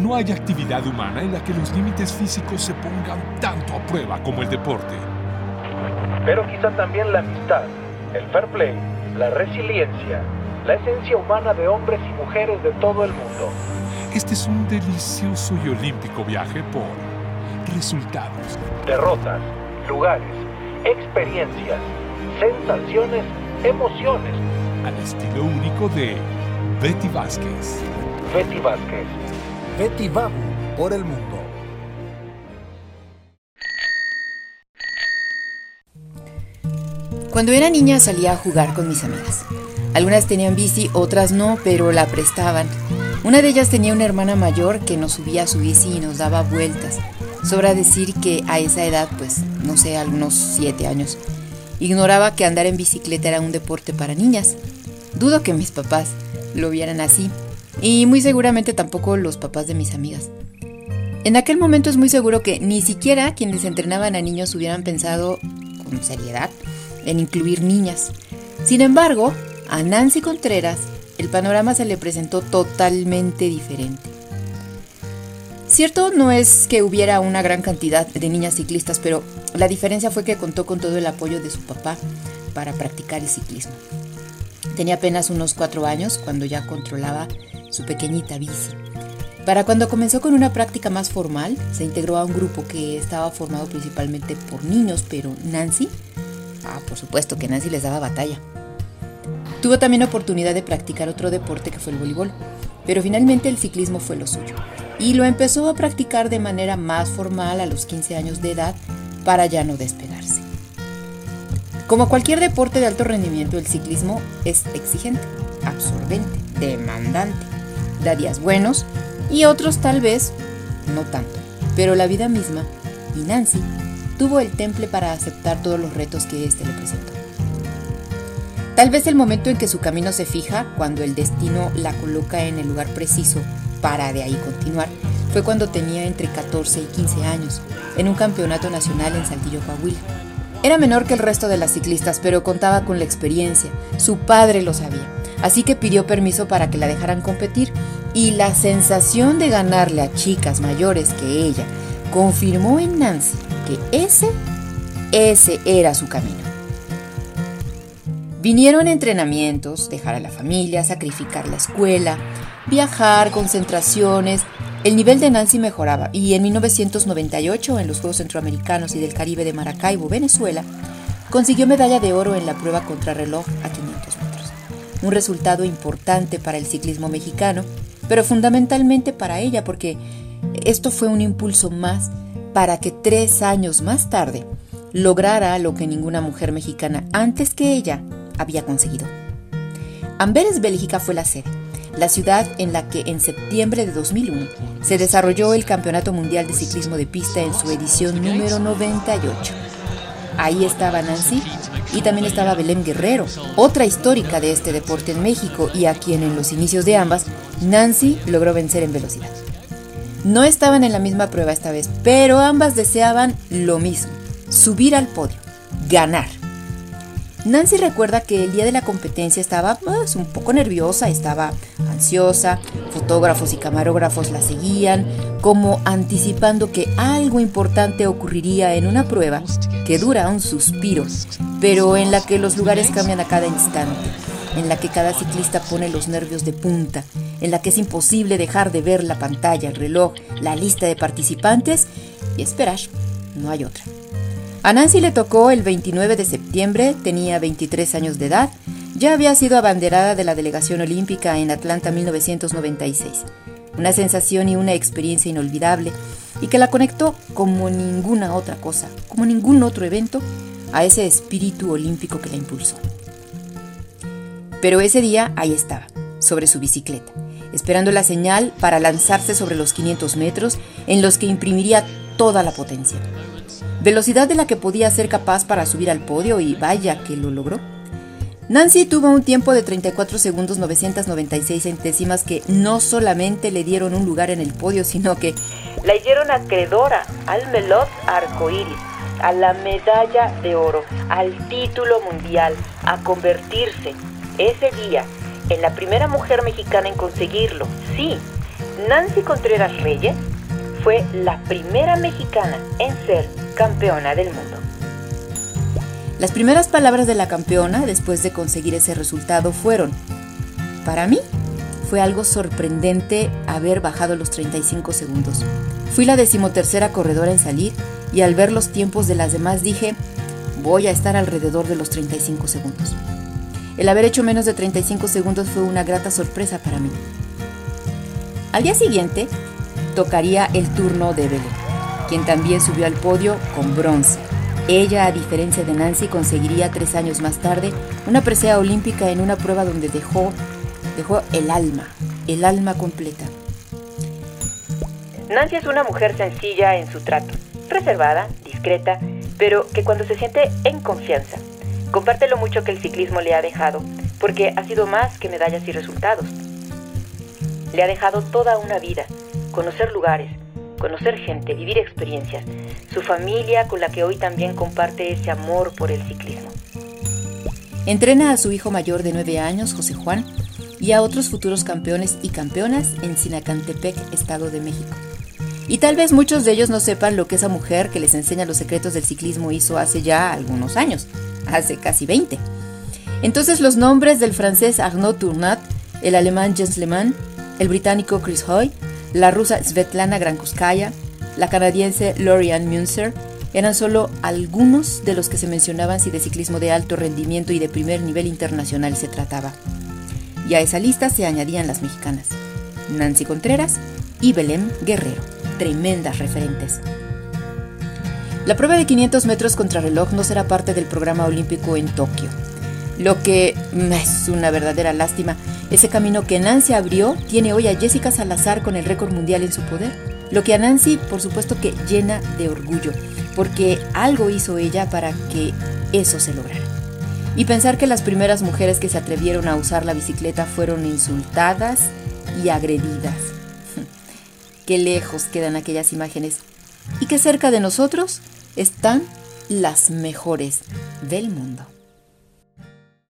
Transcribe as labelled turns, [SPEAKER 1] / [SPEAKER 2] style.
[SPEAKER 1] no hay actividad humana en la que los límites físicos se pongan tanto a prueba como el deporte.
[SPEAKER 2] Pero quizá también la amistad, el fair play, la resiliencia, la esencia humana de hombres y mujeres de todo el mundo.
[SPEAKER 1] Este es un delicioso y olímpico viaje por resultados,
[SPEAKER 2] derrotas, lugares, experiencias, sensaciones, emociones.
[SPEAKER 1] Al estilo único de Betty Vázquez.
[SPEAKER 2] Betty Vázquez.
[SPEAKER 3] Betty Babu por el mundo.
[SPEAKER 4] Cuando era niña salía a jugar con mis amigas. Algunas tenían bici, otras no, pero la prestaban. Una de ellas tenía una hermana mayor que nos subía a su bici y nos daba vueltas. Sobra decir que a esa edad, pues, no sé, algunos siete años, ignoraba que andar en bicicleta era un deporte para niñas. Dudo que mis papás lo vieran así, y muy seguramente tampoco los papás de mis amigas. En aquel momento es muy seguro que ni siquiera quienes entrenaban a niños hubieran pensado con seriedad en incluir niñas. Sin embargo, a Nancy Contreras el panorama se le presentó totalmente diferente. Cierto no es que hubiera una gran cantidad de niñas ciclistas, pero la diferencia fue que contó con todo el apoyo de su papá para practicar el ciclismo. Tenía apenas unos cuatro años cuando ya controlaba su pequeñita bici. Para cuando comenzó con una práctica más formal, se integró a un grupo que estaba formado principalmente por niños, pero Nancy, ah, por supuesto que Nancy les daba batalla. Tuvo también oportunidad de practicar otro deporte que fue el voleibol, pero finalmente el ciclismo fue lo suyo, y lo empezó a practicar de manera más formal a los 15 años de edad para ya no despegarse. Como cualquier deporte de alto rendimiento, el ciclismo es exigente, absorbente, demandante da días buenos y otros tal vez no tanto. Pero la vida misma y Nancy tuvo el temple para aceptar todos los retos que éste le presentó. Tal vez el momento en que su camino se fija, cuando el destino la coloca en el lugar preciso para de ahí continuar, fue cuando tenía entre 14 y 15 años, en un campeonato nacional en Saltillo, Coahuila. Era menor que el resto de las ciclistas, pero contaba con la experiencia. Su padre lo sabía así que pidió permiso para que la dejaran competir y la sensación de ganarle a chicas mayores que ella confirmó en Nancy que ese, ese era su camino. Vinieron entrenamientos, dejar a la familia, sacrificar la escuela, viajar, concentraciones. El nivel de Nancy mejoraba y en 1998, en los Juegos Centroamericanos y del Caribe de Maracaibo, Venezuela, consiguió medalla de oro en la prueba contrarreloj a 500 metros un resultado importante para el ciclismo mexicano, pero fundamentalmente para ella porque esto fue un impulso más para que tres años más tarde lograra lo que ninguna mujer mexicana antes que ella había conseguido. Amberes, Bélgica fue la sede, la ciudad en la que en septiembre de 2001 se desarrolló el Campeonato Mundial de Ciclismo de Pista en su edición número 98. Ahí estaba Nancy y también estaba Belén Guerrero, otra histórica de este deporte en México y a quien en los inicios de ambas Nancy logró vencer en velocidad. No estaban en la misma prueba esta vez, pero ambas deseaban lo mismo, subir al podio, ganar. Nancy recuerda que el día de la competencia estaba pues, un poco nerviosa, estaba ansiosa, fotógrafos y camarógrafos la seguían, como anticipando que algo importante ocurriría en una prueba que dura un suspiro, pero en la que los lugares cambian a cada instante, en la que cada ciclista pone los nervios de punta, en la que es imposible dejar de ver la pantalla, el reloj, la lista de participantes y esperar, no hay otra. A Nancy le tocó el 29 de septiembre, tenía 23 años de edad, ya había sido abanderada de la delegación olímpica en Atlanta 1996. Una sensación y una experiencia inolvidable y que la conectó como ninguna otra cosa, como ningún otro evento, a ese espíritu olímpico que la impulsó. Pero ese día ahí estaba, sobre su bicicleta, esperando la señal para lanzarse sobre los 500 metros en los que imprimiría toda la potencia velocidad de la que podía ser capaz para subir al podio y vaya que lo logró. Nancy tuvo un tiempo de 34 segundos 996 centésimas que no solamente le dieron un lugar en el podio, sino que
[SPEAKER 5] la hicieron acreedora al Melot Arcoiris, a la medalla de oro, al título mundial, a convertirse ese día en la primera mujer mexicana en conseguirlo. Sí, Nancy Contreras Reyes fue la primera mexicana en ser campeona del mundo.
[SPEAKER 4] Las primeras palabras de la campeona después de conseguir ese resultado fueron, para mí fue algo sorprendente haber bajado los 35 segundos. Fui la decimotercera corredora en salir y al ver los tiempos de las demás dije, voy a estar alrededor de los 35 segundos. El haber hecho menos de 35 segundos fue una grata sorpresa para mí. Al día siguiente, tocaría el turno de Belén, quien también subió al podio con bronce. Ella, a diferencia de Nancy, conseguiría tres años más tarde una presea olímpica en una prueba donde dejó, dejó el alma, el alma completa.
[SPEAKER 5] Nancy es una mujer sencilla en su trato, reservada, discreta, pero que cuando se siente en confianza, comparte lo mucho que el ciclismo le ha dejado, porque ha sido más que medallas y resultados. Le ha dejado toda una vida, conocer lugares, conocer gente, vivir experiencias, su familia con la que hoy también comparte ese amor por el ciclismo.
[SPEAKER 4] Entrena a su hijo mayor de 9 años, José Juan, y a otros futuros campeones y campeonas en Sinacantepec, Estado de México. Y tal vez muchos de ellos no sepan lo que esa mujer que les enseña los secretos del ciclismo hizo hace ya algunos años, hace casi 20. Entonces los nombres del francés Arnaud Tournat, el alemán Jens Lehmann, el británico Chris Hoy, la rusa Svetlana Grankuskaya, la canadiense Lorianne Münzer, eran solo algunos de los que se mencionaban si de ciclismo de alto rendimiento y de primer nivel internacional se trataba. Y a esa lista se añadían las mexicanas, Nancy Contreras y Belén Guerrero tremendas referentes. La prueba de 500 metros contrarreloj no será parte del programa olímpico en Tokio. Lo que mm, es una verdadera lástima, ese camino que Nancy abrió tiene hoy a Jessica Salazar con el récord mundial en su poder. Lo que a Nancy, por supuesto que llena de orgullo, porque algo hizo ella para que eso se lograra. Y pensar que las primeras mujeres que se atrevieron a usar la bicicleta fueron insultadas y agredidas qué lejos quedan aquellas imágenes y que cerca de nosotros están las mejores del mundo.